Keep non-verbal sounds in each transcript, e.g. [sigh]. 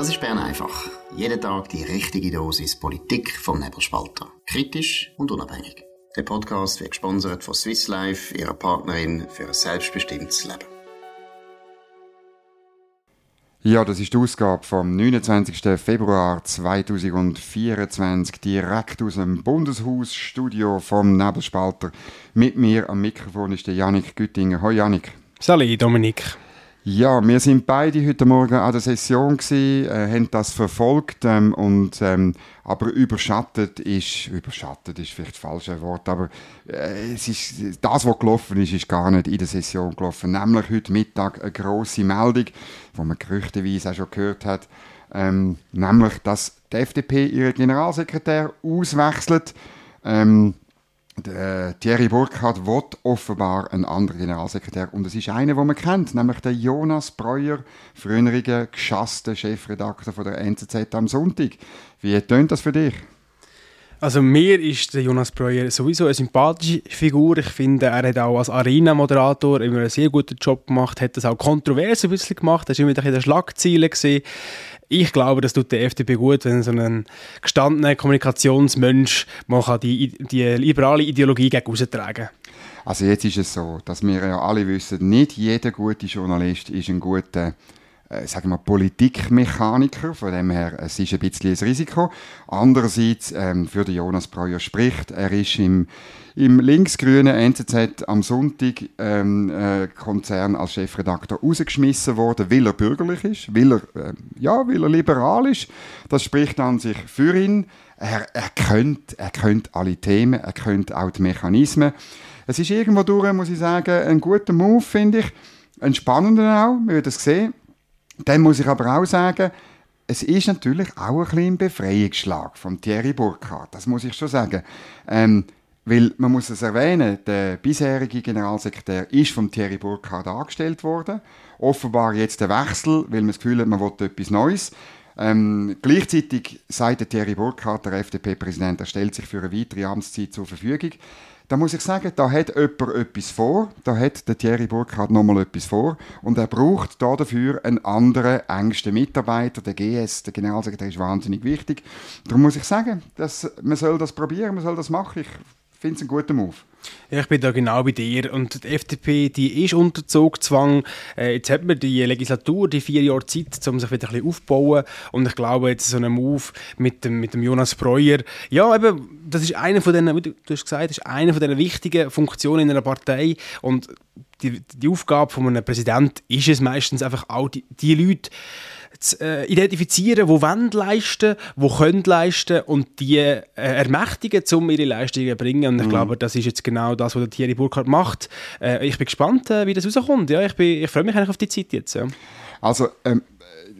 Das ist Bern einfach. Jeden Tag die richtige Dosis Politik vom Nebelspalter. Kritisch und unabhängig. Der Podcast wird gesponsert von Swiss Life, ihrer Partnerin für ein selbstbestimmtes Leben. Ja, das ist die Ausgabe vom 29. Februar 2024, direkt aus dem Bundeshausstudio vom Nebelspalter. Mit mir am Mikrofon ist der Janik Güttinger. Hallo Janik. Salut Dominik. Ja, wir sind beide heute Morgen an der Session gewesen, äh, haben das verfolgt ähm, und ähm, aber überschattet ist überschattet ist vielleicht das falsche Wort, aber äh, es ist das, was gelaufen ist, ist gar nicht in der Session gelaufen. Nämlich heute Mittag eine große Meldung, die man gerüchteweise auch schon gehört hat, ähm, nämlich dass die FDP ihren Generalsekretär auswechselt. Ähm, der Thierry Burkhardt will offenbar einen anderen Generalsekretär und es ist einer, den man kennt, nämlich der Jonas Breuer, früheriger geschasster Chefredakteur der NZZ am Sonntag. Wie tönt das für dich? Also mir ist der Jonas Breuer sowieso eine sympathische Figur. Ich finde, er hat auch als Arena-Moderator immer einen sehr guten Job gemacht, hat das auch kontrovers ein bisschen gemacht, er war immer in den Schlagzeilen gesehen ich glaube, das tut der FDP gut, wenn so ein gestandener Kommunikationsmensch man die, die liberale Ideologie gegen tragen Also jetzt ist es so, dass wir ja alle wissen, nicht jeder gute Journalist ist ein guter äh, sagen wir, Politikmechaniker, von dem her, es ist ein bisschen ein Risiko. Andererseits, ähm, für den Jonas Breuer spricht, er ist im, im linksgrünen NZZ am Sonntag ähm, äh, Konzern als Chefredakteur rausgeschmissen worden, weil er bürgerlich ist, weil er, äh, ja, weil er liberal ist. Das spricht an sich für ihn. Er, er, könnte, er könnte alle Themen, er könnte auch die Mechanismen. Es ist irgendwo durch, muss ich sagen, ein guter Move, finde ich. Ein spannender auch, wir werden es sehen. Dann muss ich aber auch sagen, es ist natürlich auch ein bisschen Befreiungsschlag von Thierry Burkhardt. Das muss ich schon sagen. Ähm, weil man muss es erwähnen, der bisherige Generalsekretär ist von Thierry Burkhardt angestellt worden. Offenbar jetzt der Wechsel, weil man das Gefühl hat, man will etwas Neues. Ähm, gleichzeitig sagt der Thierry Burkhardt, der FDP-Präsident, er stellt sich für eine weitere Amtszeit zur Verfügung. Da muss ich sagen, da hat jemand etwas vor, da hat der Thierry Burkhardt nochmal etwas vor und er braucht da dafür einen anderen, engsten Mitarbeiter. Der GS, der Generalsekretär, ist wahnsinnig wichtig. Darum muss ich sagen, dass man soll das probieren, man soll das machen. Ich finde es einen guten Move. Ja, ich bin da genau bei dir. Und die FDP, die ist unter Zugzwang. Äh, jetzt hat man die Legislatur, die vier Jahre Zeit, um sich wieder ein bisschen aufzubauen. Und ich glaube, jetzt so ein Move mit dem, mit dem Jonas Breuer, ja, eben, das ist eine von denen, wie du, hast gesagt, ist eine von den wichtigen Funktionen in einer Partei. Und die, die Aufgabe von einem Präsidenten ist es meistens einfach auch, die, die Leute zu äh, identifizieren, die wollen leisten, die können leisten und die äh, ermächtigen, um ihre Leistungen zu bringen. Und ich mhm. glaube, das ist jetzt genau das, was der Thierry Burkhardt macht. Äh, ich bin gespannt, äh, wie das rauskommt. Ja, ich, ich freue mich eigentlich auf die Zeit jetzt. Ja. Also, ähm,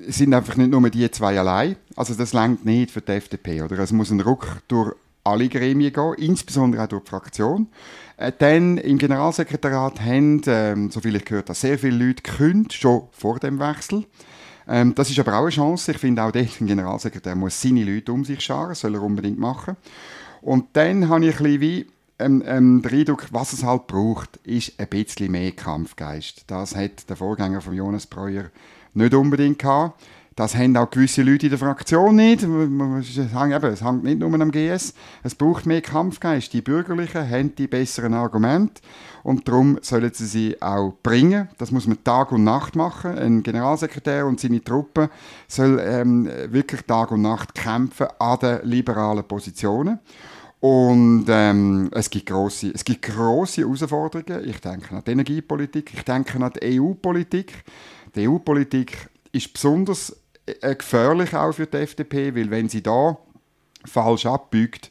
es sind einfach nicht nur die zwei allein. Also das längt nicht für die FDP. Oder? Es muss ein Ruck durch alle Gremien gehen, insbesondere auch durch die Fraktion. Äh, dann im Generalsekretariat haben, ähm, soviel ich gehört habe, sehr viele Leute gekündigt, schon vor dem Wechsel. Ähm, das ist aber auch eine Chance. Ich finde auch ein [laughs] Generalsekretär muss seine Leute um sich scharen, soll er unbedingt machen. Und dann habe ich ein bisschen wie ähm, ähm, den Eindruck, was es halt braucht, ist ein bisschen mehr Kampfgeist. Das hat der Vorgänger von Jonas Breuer nicht unbedingt gehabt. Das haben auch gewisse Leute in der Fraktion nicht. Es hängt, nicht nur am GS. Es braucht mehr Kampfgeist. Die Bürgerlichen haben die besseren Argumente und darum sollen sie sie auch bringen. Das muss man Tag und Nacht machen. Ein Generalsekretär und seine Truppen sollen ähm, wirklich Tag und Nacht kämpfen an den liberalen Positionen. Und ähm, es, gibt grosse, es gibt grosse Herausforderungen. Ich denke an die Energiepolitik, ich denke an die EU-Politik. Die EU-Politik ist besonders gefährlich auch für die FDP, weil wenn sie da falsch abbiegt,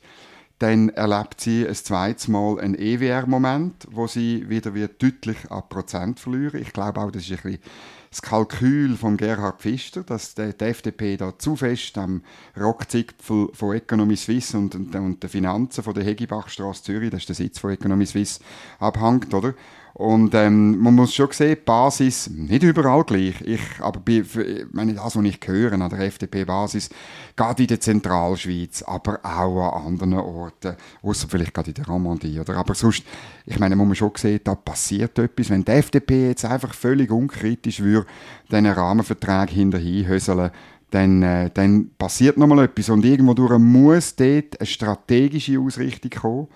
dann erlebt sie ein zweites Mal einen EWR-Moment, wo sie wieder wird deutlich an Prozent verlieren. Ich glaube auch, das ist ein bisschen das Kalkül von Gerhard Pfister, dass die, die FDP da zu fest am Rockzipfel von Economy Suisse und, und, und den Finanzen von der Hegibachstraße Zürich, das ist der Sitz von Economy Suisse, abhängt, oder? Und ähm, man muss schon sehen, die Basis, nicht überall gleich, ich, aber bei, für, meine, das, was ich höre an der FDP-Basis, gerade in der Zentralschweiz, aber auch an anderen Orten, außer vielleicht gerade in der Romandie. Oder? Aber sonst, ich meine, man schon sehen, da passiert etwas. Wenn die FDP jetzt einfach völlig unkritisch würde, diesen Rahmenvertrag hinterher höseln, dann, äh, dann passiert nochmal etwas. Und irgendwo durch muss dort eine strategische Ausrichtung kommen.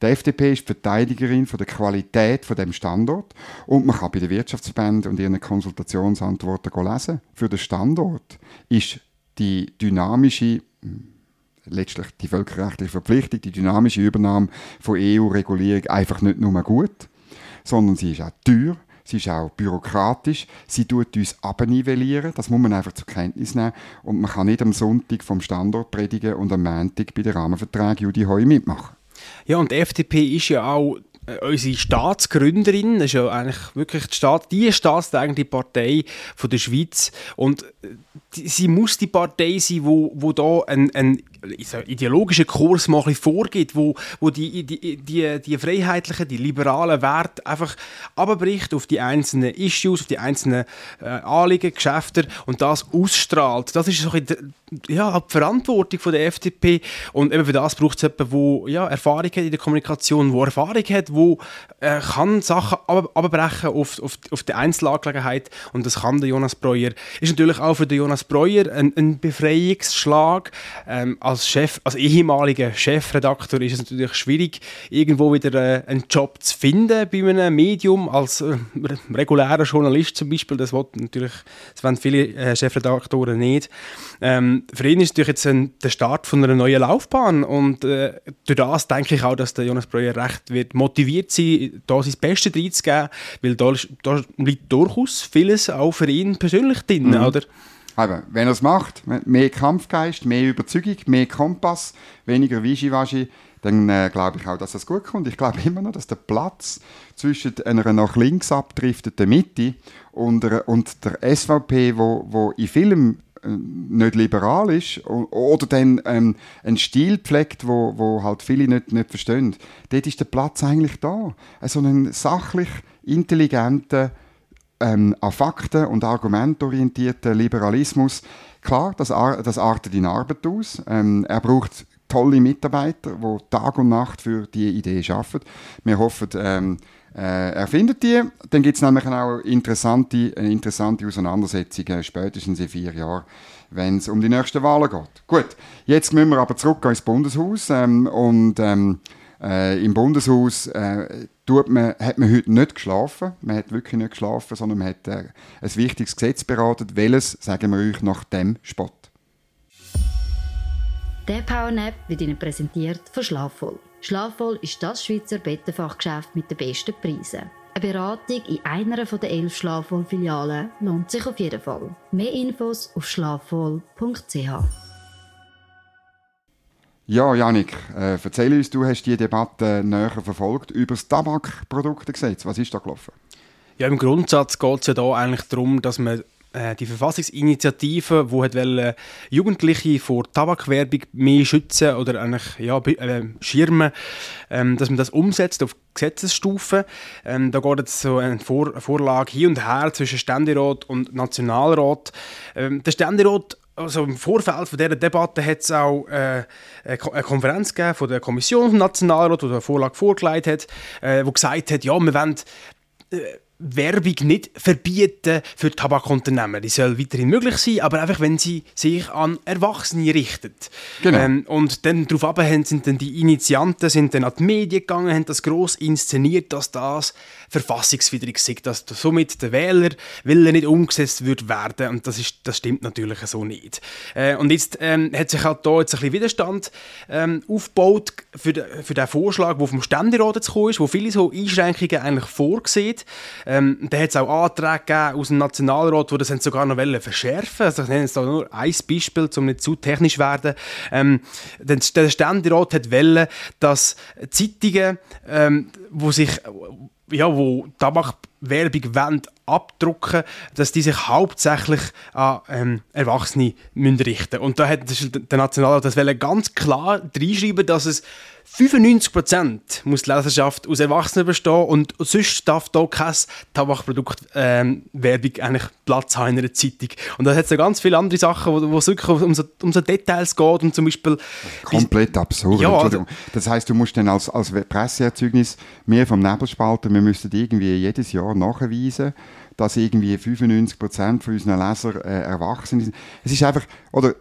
Die FDP ist die Verteidigerin von der Qualität von dem Standort und man kann bei den Wirtschaftsverbänden und ihren Konsultationsantworten lesen. Für den Standort ist die dynamische hm, letztlich die völkerrechtliche Verpflichtung, die dynamische Übernahme von EU-Regulierung einfach nicht nur gut, sondern sie ist auch teuer, sie ist auch bürokratisch, sie tut uns abnivellieren, das muss man einfach zur Kenntnis nehmen und man kann nicht am Sonntag vom Standort predigen und am Montag bei den Rahmenverträgen Judy Heu mitmachen. Ja, und die FDP ist ja auch äh, unsere Staatsgründerin, das ist ja eigentlich wirklich die, Staat, die staatstragende Partei von der Schweiz. Und äh, sie muss die Partei sein, wo, wo da ein, ein ideologischen Kurs mal ein vorgibt, wo, wo die, die, die, die freiheitlichen, die liberalen Werte einfach abbricht auf die einzelnen Issues, auf die einzelnen äh, Anliegen, Geschäfte und das ausstrahlt. Das ist so ein ja, die Verantwortung von der FDP und eben für das braucht es jemanden, der ja, Erfahrung hat in der Kommunikation, der Erfahrung hat, wo äh, kann Sachen ab abbrechen auf, auf, auf die Einzelangelegenheit und das kann der Jonas Breuer. Ist natürlich auch für den Jonas Breuer ein, ein Befreiungsschlag. Ähm, als Chef, als ehemaliger Chefredakteur ist es natürlich schwierig, irgendwo wieder äh, einen Job zu finden bei einem Medium als äh, regulärer Journalist zum Beispiel. Das wollen natürlich, das wollen viele äh, Chefredaktoren nicht. Ähm, für ihn ist natürlich jetzt ein, der Start von einer neuen Laufbahn und äh, durch das denke ich auch, dass der Jonas Breuer recht wird motiviert sein, da sein Bestes reinzugeben, weil da, da liegt durchaus vieles auch für ihn persönlich drin, mhm. oder? Eben, wenn er es macht, mehr Kampfgeist, mehr Überzeugung, mehr Kompass, weniger Wischiwaschi, dann äh, glaube ich auch, dass es gut kommt. Ich glaube immer noch, dass der Platz zwischen einer nach links abdriftenden Mitte und, und der SVP, wo, wo in vielem äh, nicht liberal ist oder dann ähm, einen Stil pflegt, wo, wo halt viele nicht, nicht verstehen, dort ist der Platz eigentlich da. So einen sachlich intelligenten ähm, an Fakten und Argumenten orientierten Liberalismus, klar, das, ar das artet in Arbeit aus. Ähm, er braucht tolle Mitarbeiter, die Tag und Nacht für diese Idee arbeiten. Wir hoffen, ähm, äh, er findet die. Dann gibt es nämlich auch interessante, eine interessante Auseinandersetzung, spätestens in vier Jahren, wenn es um die nächsten Wahlen geht. Gut, jetzt müssen wir aber zurück ins Bundeshaus ähm, und ähm, äh, im Bundeshaus äh, tut man, hat man heute nicht geschlafen. Man hat wirklich nicht geschlafen, sondern man hat äh, ein wichtiges Gesetz beraten. Welches, sagen wir euch, nach dem Spot. Der PowerNap wird Ihnen präsentiert von Schlafvoll. Schlafvoll ist das Schweizer Bettenfachgeschäft mit den besten Preisen. Eine Beratung in einer der elf Schlafvoll-Filialen lohnt sich auf jeden Fall. Mehr Infos auf schlafvoll.ch. Ja, Janik, äh, erzähl uns, du hast die Debatte näher verfolgt über das Tabakproduktegesetz. Was ist da gelaufen? Ja, im Grundsatz geht es ja da eigentlich darum, dass man äh, die Verfassungsinitiative, die Jugendliche vor Tabakwerbung mehr schützen oder eigentlich ja, äh, schirmen, ähm, dass man das umsetzt auf Gesetzesstufe. Ähm, da geht jetzt so eine, Vor Vorlage hin und her zwischen Ständerat und Nationalrat. Ähm, der Ständerat also im Vorfeld von dieser Debatte hat es auch äh, eine Konferenz gegeben von der Kommission vom Nationalrat, die eine Vorlage vorgelegt hat, äh, wo gesagt hat, ja, wir wollen äh, Werbung nicht verbieten für Tabakunternehmen. Die soll weiterhin möglich sein, aber einfach, wenn sie sich an Erwachsene richtet. Genau. Ähm, und dann darauf sind dann die Initianten sind dann an die Medien gegangen, haben das gross inszeniert, dass das verfassungswidrig sei, dass somit der Wähler Wille nicht umgesetzt wird werden und das, ist, das stimmt natürlich so nicht. Äh, und jetzt ähm, hat sich halt da jetzt ein bisschen Widerstand ähm, aufgebaut für, de, für den Vorschlag, der vom Ständerat jetzt gekommen ist, wo viele so Einschränkungen eigentlich vorsieht. Ähm, da hat es auch Anträge gegeben aus dem Nationalrat, die das sogar noch verschärfen Also ich nenne da nur ein Beispiel, um nicht zu technisch zu werden. Ähm, der Ständerat hat wollen, dass Zeitungen, ähm, wo sich ja, wo Tabakwerbung wollen, abdrucken, dass die sich hauptsächlich an ähm, Erwachsene müssen richten Und da hat der Nationalrat das ganz klar reinschreiben, dass es 95% muss die Leserschaft aus Erwachsenen bestehen und sonst darf da kein Tabakprodukt-Werbung ähm, eigentlich Platz haben in einer Zeitung. Und da hat es ja ganz viele andere Sachen, wo, wo es wirklich um so, um so Details geht und zum Beispiel... Komplett absurd, ja, Entschuldigung. Das heißt, du musst dann als, als Presseerzeugnis, wir vom Nebelspalter, wir müssten irgendwie jedes Jahr nachweisen, dass irgendwie 95% von unseren Lesern äh, erwachsen sind. Es ist einfach, oder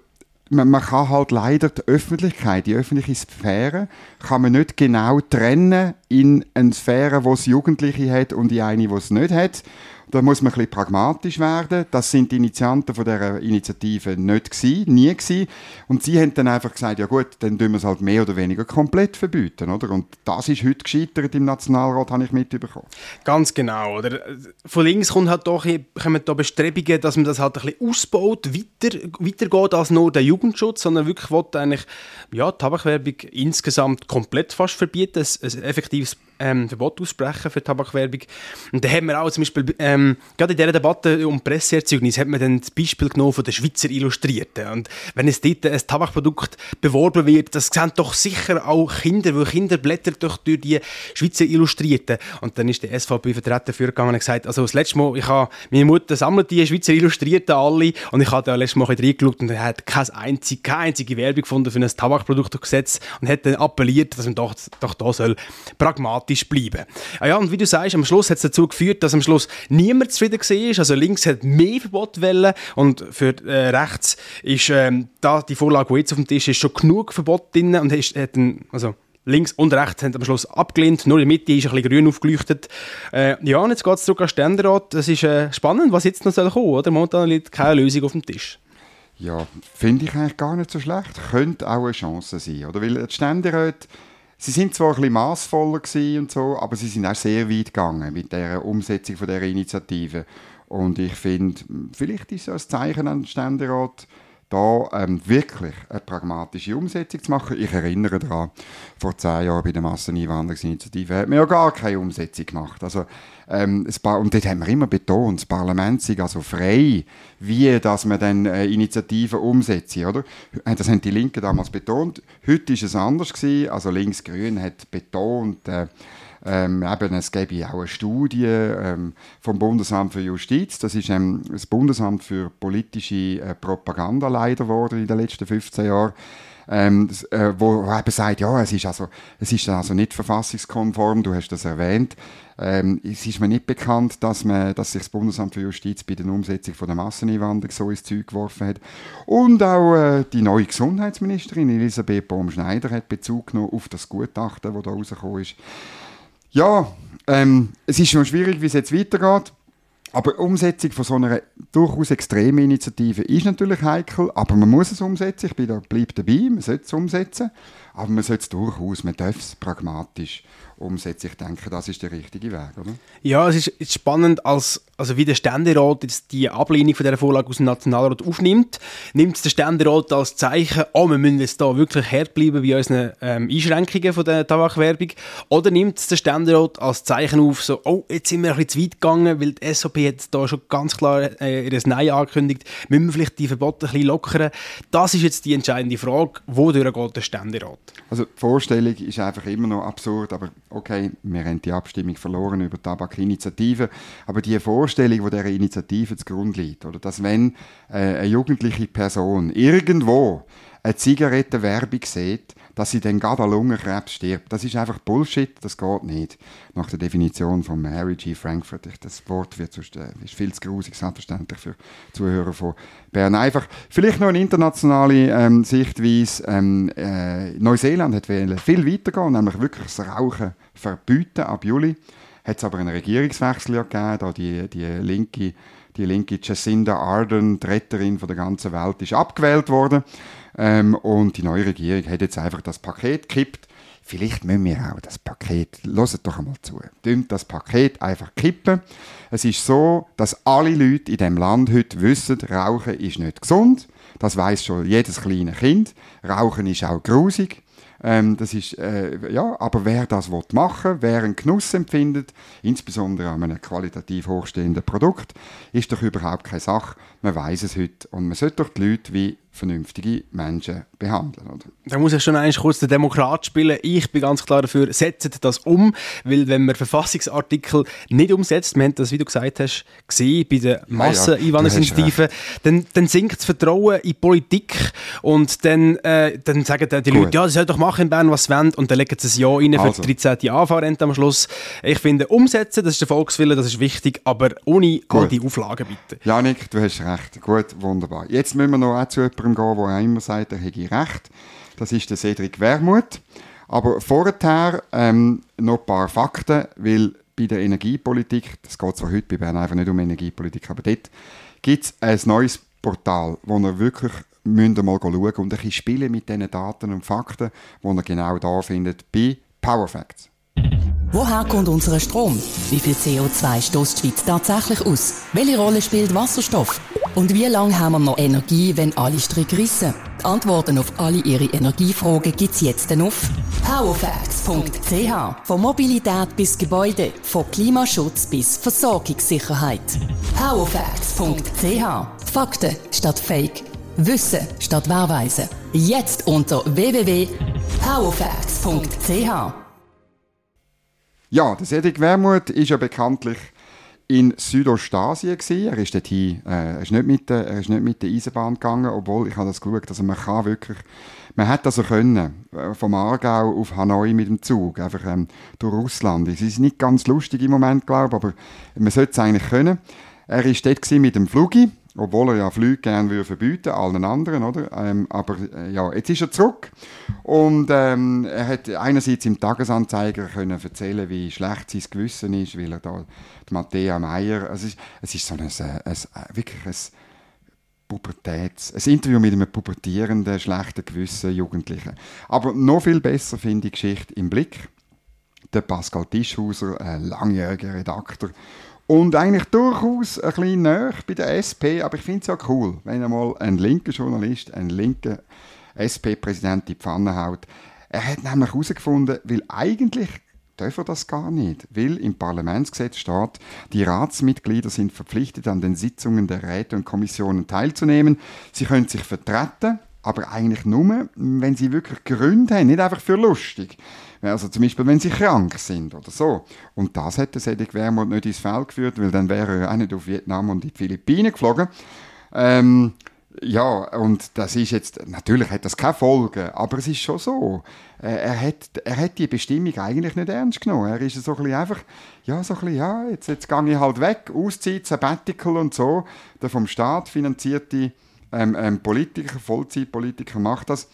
man, man, kann halt leider die Öffentlichkeit, die öffentliche Sphäre, kann man nicht genau trennen in eine Sphäre, wo es Jugendliche hat und in eine, die es nicht hat. Da muss man ein bisschen pragmatisch werden. Das sind die Initianten von dieser Initiative nicht gewesen, nie gewesen. Und sie haben dann einfach gesagt, ja gut, dann tun wir es halt mehr oder weniger komplett verbieten, oder? Und das ist heute gescheitert im Nationalrat, habe ich mitbekommen. Ganz genau, oder? Von links kommt halt doch, kommen da Bestrebungen, dass man das halt ein bisschen ausbaut, weiter, weitergeht als nur der Jugendschutz, sondern wirklich will eigentlich, ja, Tabakwerbung insgesamt komplett fast verbieten, ein, ein effektives ähm, Verbot aussprechen für Tabakwerbung. Und da haben wir auch zum Beispiel, ähm, gerade in dieser Debatte um Presseerzeugnis, hat man dann das Beispiel genommen von den Schweizer Illustrierten. Und wenn es dort ein Tabakprodukt beworben wird, das sehen doch sicher auch Kinder, weil Kinder blättern doch durch die Schweizer Illustrierten. Und dann ist der SVP-Vertreter vorgegangen und gesagt, also das letzte Mal, ich habe, meine Mutter sammelt die Schweizer Illustrierten alle und ich habe da letztes Mal ein reingeschaut und er hat keine einzige, keine einzige Werbung gefunden für ein Tabakproduktgesetz und hat dann appelliert, dass man doch, doch da soll pragmatisch pragmatisch bleiben. Ah ja, und wie du sagst, am Schluss hat es dazu geführt, dass am Schluss niemand zufrieden war. Also links hat mehr Verbot wollen und für äh, rechts ist ähm, da die Vorlage, die jetzt auf dem Tisch ist, schon genug Verbot drin und ist, hat ein, also links und rechts haben am Schluss abgelehnt. Nur in der Mitte ist ein bisschen grün aufgeleuchtet. Äh, ja, und jetzt geht es zurück an Ständerat. Es ist äh, spannend, was jetzt noch soll kommen soll. Momentan liegt keine Lösung auf dem Tisch. Ja, finde ich eigentlich gar nicht so schlecht. Könnte auch eine Chance sein. Oder? Weil die Ständeräte Sie sind zwar ein bisschen massvoller und so, aber sie sind auch sehr weit gegangen mit der Umsetzung von der Initiative. Und ich finde, vielleicht ist es ein Zeichen an den Ständerat, da ähm, wirklich eine pragmatische Umsetzung zu machen. Ich erinnere daran, vor zehn Jahren bei der Masseneinwanderungsinitiative hat man ja gar keine Umsetzung gemacht. Also, ähm, und dort haben wir immer betont, das Parlament sei also frei, wie dass man dann äh, Initiativen umsetzt. Oder? Äh, das haben die Linken damals betont. Heute ist es anders gewesen. Also Links-Grün hat betont, äh, ähm, eben, es gäbe auch eine Studie ähm, vom Bundesamt für Justiz. Das ist ähm, das Bundesamt für politische äh, Propaganda leider geworden in den letzten 15 Jahren. Ähm, äh, wo eben sagt, ja, es ist, also, es ist also nicht verfassungskonform, du hast das erwähnt. Ähm, es ist mir nicht bekannt, dass, man, dass sich das Bundesamt für Justiz bei der Umsetzung von der Masseneinwanderung so ins Zeug geworfen hat. Und auch äh, die neue Gesundheitsministerin Elisabeth Baum-Schneider hat Bezug genommen auf das Gutachten, das da rausgekommen ist. Ja, ähm, es ist schon schwierig, wie es jetzt weitergeht. Aber die Umsetzung von so einer durchaus extremen Initiative ist natürlich heikel, aber man muss es umsetzen. Ich bin da, bleib dabei, man sollte es umsetzen. Aber man sollte es durchaus, man darf es pragmatisch umsetzen. Ich denke, das ist der richtige Weg, oder? Ja, es ist spannend, als, also wie der Ständerat jetzt die Ablehnung von dieser Vorlage aus dem Nationalrat aufnimmt. Nimmt der Ständerat als Zeichen, oh, wir müssen jetzt da wirklich hart bleiben bei unseren ähm, Einschränkungen von der Tabakwerbung? Oder nimmt der Ständerat als Zeichen auf, so, oh, jetzt sind wir ein bisschen zu weit gegangen, weil die SOP hat da schon ganz klar äh, ihr Nein angekündigt, müssen wir vielleicht die Verbote ein bisschen lockern? Das ist jetzt die entscheidende Frage, wodurch geht der Ständerat? Also die Vorstellung ist einfach immer noch absurd, aber okay, wir haben die Abstimmung verloren über Tabakinitiative, aber die Vorstellung, die dieser Initiative zugrunde liegt, oder dass wenn äh, eine jugendliche Person irgendwo eine Zigarettenwerbung sieht, dass sie dann gerade an Lungenkrebs stirbt. Das ist einfach Bullshit, das geht nicht. Nach der Definition von Harry G. Frankfurt. Das Wort wird sonst, äh, ist viel zu grusig, selbstverständlich für Zuhörer von Bern. Einfach, vielleicht noch eine internationale ähm, Sichtweise. Ähm, äh, Neuseeland hat viel weitergehen, nämlich wirklich das Rauchen verbieten ab Juli. Hat es aber einen Regierungswechsel gegeben, da die, die linke die linke Jacinda Ardern, die Retterin von der ganzen Welt, ist abgewählt worden. Ähm, und die neue Regierung hat jetzt einfach das Paket gekippt. Vielleicht müssen wir auch das Paket, hört doch einmal zu, das Paket einfach kippen. Es ist so, dass alle Leute in dem Land heute wissen, Rauchen ist nicht gesund. Das weiß schon jedes kleine Kind. Rauchen ist auch grusig. Ähm, das ist, äh, ja, aber wer das machen will, wer einen Genuss empfindet, insbesondere an einem qualitativ hochstehenden Produkt, ist doch überhaupt keine Sache. Man weiß es heute. Und man sollte doch die Leute wie vernünftige Menschen behandeln. Oder? Da muss ich schon eigentlich kurz den Demokrat spielen. Ich bin ganz klar dafür, setzt das um, weil wenn man Verfassungsartikel nicht umsetzt, wir haben das, wie du gesagt hast, gesehen bei den Masseneinwanderungsinitiativen, ja, dann, dann sinkt das Vertrauen in Politik und dann, äh, dann sagen die Gut. Leute, ja, sie sollen doch machen in Bern, was sie wollen und dann legen sie ein Ja rein für also. die 13. AV-Rente am Schluss. Ich finde, umsetzen, das ist der Volkswille, das ist wichtig, aber ohne Gut. all die Auflagen bitte. Janik, du hast recht. Gut, wunderbar. Jetzt müssen wir noch auch zu jemandem gehen, der immer sagt, er hätte recht. Das ist der Cedric Wermuth. Aber vorher ähm, noch ein paar Fakten, weil bei der Energiepolitik, das geht zwar heute bei Bern einfach nicht um Energiepolitik, aber dort gibt es ein neues Portal, wo ihr wirklich müsst mal schauen und ein bisschen spielen mit diesen Daten und Fakten, die ihr genau da findet bei PowerFacts. Woher kommt unser Strom? Wie viel CO2 stößt die Schweiz tatsächlich aus? Welche Rolle spielt Wasserstoff? Und wie lange haben wir noch Energie, wenn alle Stricke rissen? Die Antworten auf alle Ihre Energiefragen gibt es jetzt auf powerfacts.ch. Von Mobilität bis Gebäude, von Klimaschutz bis Versorgungssicherheit. powerfacts.ch. Fakten statt Fake. Wissen statt Wahrweise. Jetzt unter www.powerfacts.ch. Ja, der Cedric Wermuth ist ja bekanntlich in Südostasien gewesen. Er ist dorthin, äh, er ist nicht mit der, er ist nicht mit der Eisenbahn gegangen, obwohl ich habe das geschaut, also man kann wirklich, man hätte also können, äh, vom Aargau auf Hanoi mit dem Zug, einfach ähm, durch Russland. Es ist nicht ganz lustig im Moment, glaube ich, aber man sollte es eigentlich können. Er ist dort mit dem Flugi, obwohl er ja Flüge gerne würde verbieten, allen anderen, oder? Ähm, aber äh, ja, jetzt ist er zurück und ähm, er hat einerseits im Tagesanzeiger können erzählen, wie schlecht sein Gewissen ist, weil er da, die Matthäa Meier, es ist, es ist so ein, ein, ein wirklich ein Pubertäts, ein Interview mit einem pubertierenden, schlechten Gewissen Jugendlichen. Aber noch viel besser finde ich die Geschichte im Blick. Der Pascal Tischhauser, ein langjähriger Redakteur und eigentlich durchaus ein bisschen näher bei der SP, aber ich finde es ja cool, wenn einmal ein linker Journalist, ein linker SP-Präsident die Pfanne haut. Er hat nämlich herausgefunden, weil eigentlich dürfen das gar nicht, weil im Parlamentsgesetz steht, die Ratsmitglieder sind verpflichtet, an den Sitzungen der Räte und Kommissionen teilzunehmen. Sie können sich vertreten, aber eigentlich nur, wenn sie wirklich Gründe haben, nicht einfach für lustig. Also zum Beispiel, wenn sie krank sind oder so. Und das hätte Cedric Wermuth nicht ins Feld geführt, weil dann wäre er auch nicht auf Vietnam und in die Philippinen geflogen. Ähm, ja, und das ist jetzt, natürlich hat das keine Folgen, aber es ist schon so. Äh, er, hat, er hat die Bestimmung eigentlich nicht ernst genommen. Er ist so ein bisschen einfach, ja, so ein bisschen, ja, jetzt, jetzt gehe ich halt weg, Auszeit, Sabbatical und so. Der vom Staat finanzierte ähm, ähm, Politiker, Vollzeitpolitiker macht das.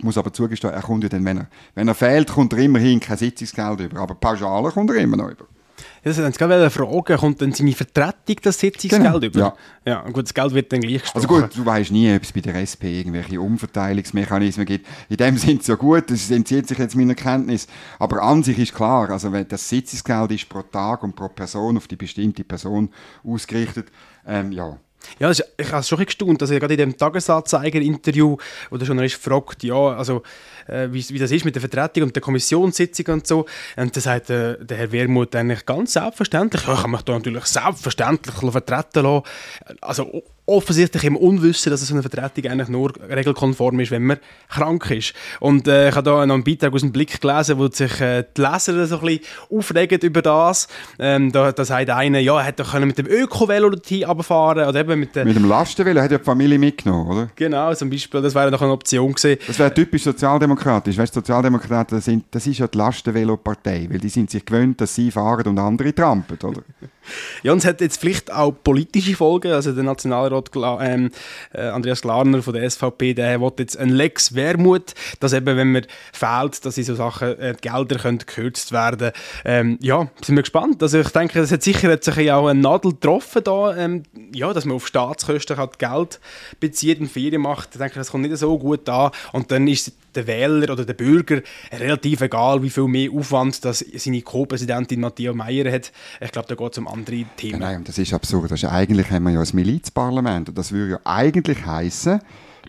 Muss aber zugestehen, er kommt ja dann, wenn er, wenn er fehlt, kommt er immerhin kein Sitzungsgeld über. Aber Pauschale kommt er immer noch über. Das ist gerade fragen, kommt dann seine Vertretung das Sitzungsgeld genau. über? Ja. ja. Gut, das Geld wird dann gleich gesprochen. Also gut, du weißt nie, ob es bei der SP irgendwelche Umverteilungsmechanismen gibt. In dem [laughs] sind es ja gut, das entzieht sich jetzt meiner Kenntnis. Aber an sich ist klar, also wenn das Sitzungsgeld ist pro Tag und pro Person auf die bestimmte Person ausgerichtet, ähm, ja, ja, ist, ich habe schon gestaunt, dass er gerade in dem Tagesanzeiger-Interview, wo der Journalist fragt, ja, also äh, wie, wie das ist mit der Vertretung und der Kommissionssitzung und so. Und da sagt äh, der Herr Wermuth eigentlich ganz selbstverständlich, ja, ich kann mich da natürlich selbstverständlich vertreten lassen. Also offensichtlich im Unwissen, dass so eine Vertretung eigentlich nur regelkonform ist, wenn man krank ist. Und äh, ich habe da noch einen Beitrag aus dem Blick gelesen, wo sich äh, die Leser so ein bisschen aufregen über das. Ähm, da, da sagt einer, ja, er hätte doch mit dem Öko-Velo dorthin runterfahren oder eben mit, mit dem Lastenvelo, hat ja die Familie mitgenommen, oder? Genau, zum Beispiel, das wäre doch eine Option gewesen. Das wäre typisch sozialdemokratisch. Weißt, Sozialdemokraten sind, das ist ja die Lastenvelo-Partei, weil die sind sich gewöhnt, dass sie fahren und andere trampen, oder? [laughs] ja, und es hat jetzt vielleicht auch politische Folgen, also der Nationalrat ähm, äh, Andreas Glarner von der SVP, der will jetzt ein Lex Wermut, dass eben, wenn man fehlt, dass in so Sachen äh, Gelder können gekürzt werden ähm, Ja, sind wir gespannt. Also ich denke, es hat sicher hat sich auch eine Nadel getroffen da, ähm, ja, dass man auf Staatskosten halt Geld bezieht und Ferien macht. Ich denke, das kommt nicht so gut an und dann ist der Wähler oder der Bürger relativ egal, wie viel mehr Aufwand das seine Co-Präsidentin Matthias Meyer hat. Ich glaube, da geht es um andere Themen. nein, das ist absurd. Das ist, eigentlich haben wir ja ein Milizparlament und das würde ja eigentlich heißen,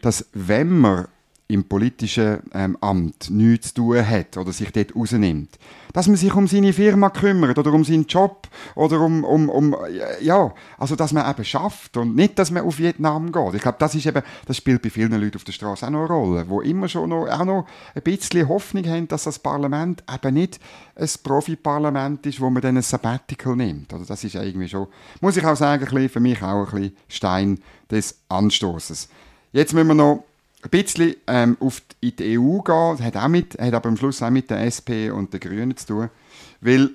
dass wenn man im politischen ähm, Amt nichts zu tun hat oder sich dort rausnimmt, dass man sich um seine Firma kümmert oder um seinen Job oder um, um, um ja, also dass man eben schafft und nicht, dass man auf Vietnam geht. Ich glaube, das ist eben, das spielt bei vielen Leuten auf der Straße auch noch eine Rolle, wo immer schon noch, auch noch ein bisschen Hoffnung haben, dass das Parlament eben nicht ein Profi-Parlament ist, wo man dann ein Sabbatical nimmt. Also das ist irgendwie schon, muss ich auch sagen, für mich auch ein bisschen Stein des Anstoßes. Jetzt müssen wir noch ein bisschen ähm, auf die, in die EU gehen. Das hat, auch mit, hat aber am Schluss auch mit der SP und den Grünen zu tun. Weil,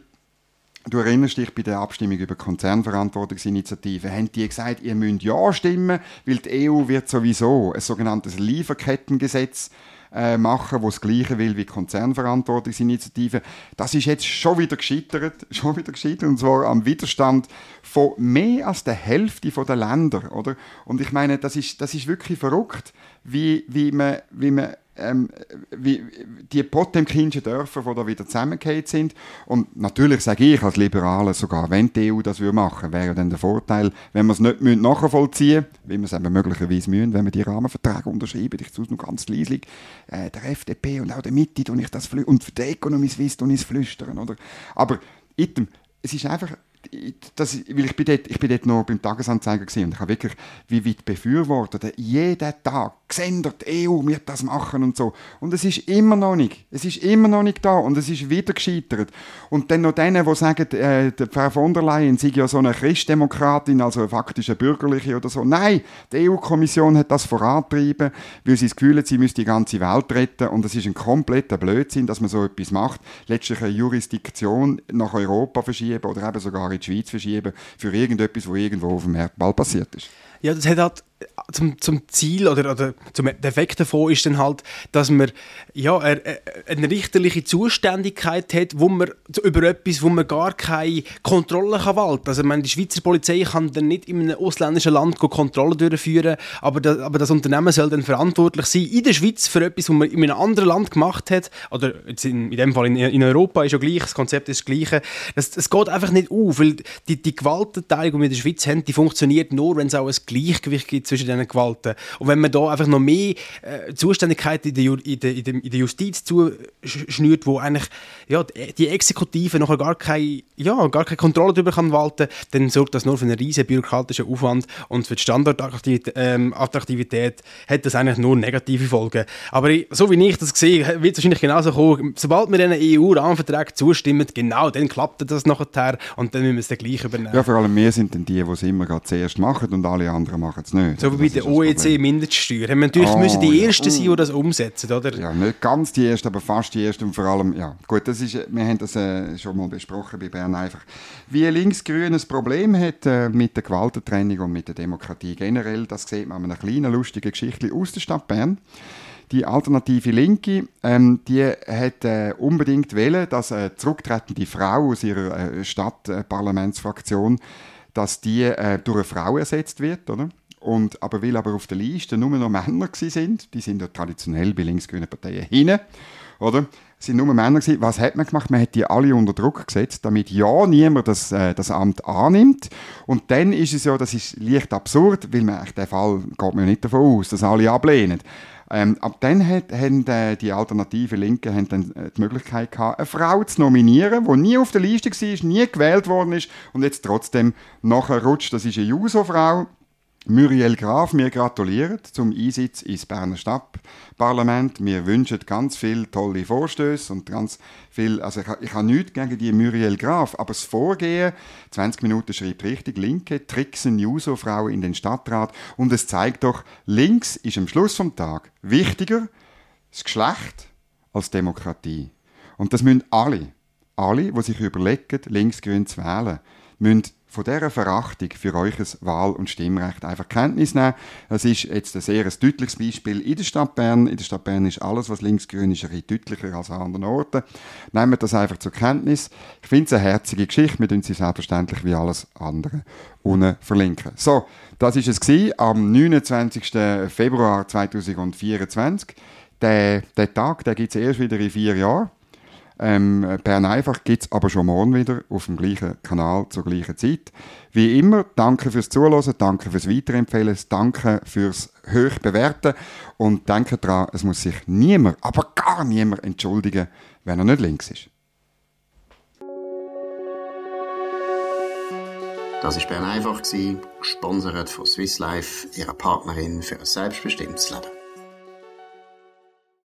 du erinnerst dich bei der Abstimmung über Konzernverantwortungsinitiative, haben die gesagt, ihr müsst Ja stimmen, weil die EU wird sowieso ein sogenanntes Lieferkettengesetz äh, machen, wo das Gleiche will wie Konzernverantwortungsinitiative. Das ist jetzt schon wieder gescheitert, [laughs] schon wieder gescheitert, und zwar am Widerstand von mehr als der Hälfte der Länder, oder? Und ich meine, das ist, das ist wirklich verrückt, wie, wie man, wie man ähm, wie, die potemkinschen Dörfer, die da wieder zusammengefallen sind. Und natürlich sage ich als Liberaler, sogar wenn die EU das machen würde, wäre dann der Vorteil, wenn wir es nicht nachvollziehen müssen, wie wir es eben möglicherweise müssen, wenn wir die Rahmenverträge unterschreiben, ich tue es noch ganz leislich, äh, der FDP und auch der Mitte und ich das und für die Economy Suisse und es flüstern. Oder? Aber item, es ist einfach das, weil ich bin, dort, ich bin dort noch beim Tagesanzeiger gesehen und ich habe wirklich, wie weit befürwortet, jeden Tag, gesehen, die EU wird das machen und so. Und es ist immer noch nicht, es ist immer noch nicht da und es ist wieder gescheitert. Und dann noch denen, die sagen, äh, Frau von der Leyen sei ja so eine Christdemokratin, also faktisch eine bürgerliche oder so. Nein, die EU-Kommission hat das vorantrieben, weil sie das Gefühl hat, sie müsste die ganze Welt retten und es ist ein kompletter Blödsinn, dass man so etwas macht. Letztlich eine Jurisdiktion nach Europa verschieben oder eben sogar in die Schweiz verschieben für irgendetwas, was irgendwo auf dem Erdball passiert ist. Ja, das hat halt zum, zum Ziel oder, oder zum Effekt davon ist dann halt, dass man ja, eine, eine richterliche Zuständigkeit hat, wo man über etwas, wo man gar keine Kontrolle kann walten. Also meine, die Schweizer Polizei kann dann nicht in einem ausländischen Land Kontrollen durchführen, aber das, aber das Unternehmen soll dann verantwortlich sein in der Schweiz für etwas, was man in einem anderen Land gemacht hat, oder in, in dem Fall in, in Europa ist ja gleich, das Konzept ist das gleiche. Das geht einfach nicht auf, weil die, die Gewaltenteilung, die wir in der Schweiz haben, die funktioniert nur, wenn es auch ein Gleichgewicht gibt zwischen diesen Gewalten. Und wenn man da einfach noch mehr äh, Zuständigkeit in der, in, der, in der Justiz zuschnürt, wo eigentlich ja, die Exekutive noch gar keine, ja, gar keine Kontrolle darüber kann walten, dann sorgt das nur für einen riesen bürokratischen Aufwand und für die Standortattraktivität ähm, hat das eigentlich nur negative Folgen. Aber so wie ich das sehe, wird es wahrscheinlich genauso kommen. Sobald wir diesen EU-Rahmenvertrag zustimmen, genau dann klappt das nachher und dann müssen wir es dann gleich übernehmen. Ja, vor allem wir sind dann die, die es immer zuerst machen und alle anderen machen es nicht. So wie bei der OECD-Mindeststeuer. Haben wir natürlich oh, müssen die Ersten ja. sein, die das umsetzen, oder? Ja, nicht ganz die Ersten, aber fast die Ersten und vor allem, ja, gut, das ist, wir haben das äh, schon mal besprochen bei Bern einfach. Wie Linksgrün ein Problem hat äh, mit der Gewaltentrennung und mit der Demokratie generell, das sieht man an einer kleinen, lustigen Geschichte aus der Stadt Bern die alternative Linke, ähm, die hat äh, unbedingt wählen, dass eine zurücktretende Frau aus ihrer äh, Stadtparlamentsfraktion, dass die äh, durch eine Frau ersetzt wird, oder? Und, aber weil aber auf der Liste nur noch Männer sind, die sind ja traditionell bei linksgrünen Parteien hinten, oder? Es sind nur Männer gewesen. Was hat man gemacht? Man hat die alle unter Druck gesetzt, damit ja niemand das, äh, das Amt annimmt. Und dann ist es ja, das ist leicht absurd, weil man, dem Fall geht man nicht davon aus, dass alle ablehnen. Ähm, ab dann hat, haben äh, die alternative Linke haben dann äh, die Möglichkeit gehabt, eine Frau zu nominieren, die nie auf der Liste war, nie gewählt worden ist und jetzt trotzdem nachher rutscht. Das ist eine Juso-Frau, Muriel Graf, wir gratulieren zum Einsitz ins Berner Stadtparlament. Wir wünschen ganz viele tolle Vorstöße und ganz viel, also ich, ich habe nichts gegen die Muriel Graf, aber das Vorgehen, 20 Minuten schreibt richtig, Linke tricksen Juso-Frau in den Stadtrat und es zeigt doch, links ist am Schluss vom Tag wichtiger das Geschlecht als Demokratie. Und das müssen alle, alle, die sich überlegen, linksgrün zu wählen, müssen von dieser Verachtung für euch Wahl- und Stimmrecht einfach Kenntnis nehmen. Das ist jetzt ein sehr deutliches Beispiel in der Stadt Bern. In der Stadt Bern ist alles, was linksgrün ist, ein deutlicher als an anderen Orten. Nehmt das einfach zur Kenntnis. Ich finde es eine herzige Geschichte. Wir tun sie selbstverständlich wie alles andere unten verlinken. So, das war es gewesen, am 29. Februar 2024. Der, der Tag, der gibt es erst wieder in vier Jahren. Ähm, Bern einfach gibt es aber schon morgen wieder auf dem gleichen Kanal zur gleichen Zeit. Wie immer, danke fürs Zuhören, danke fürs Weiterempfehlen, danke fürs Hochbewerten und denke daran, es muss sich niemand, aber gar niemand entschuldigen, wenn er nicht links ist. Das war Bern einfach, gesponsert von Swiss Life, ihrer Partnerin für ein selbstbestimmtes Leben.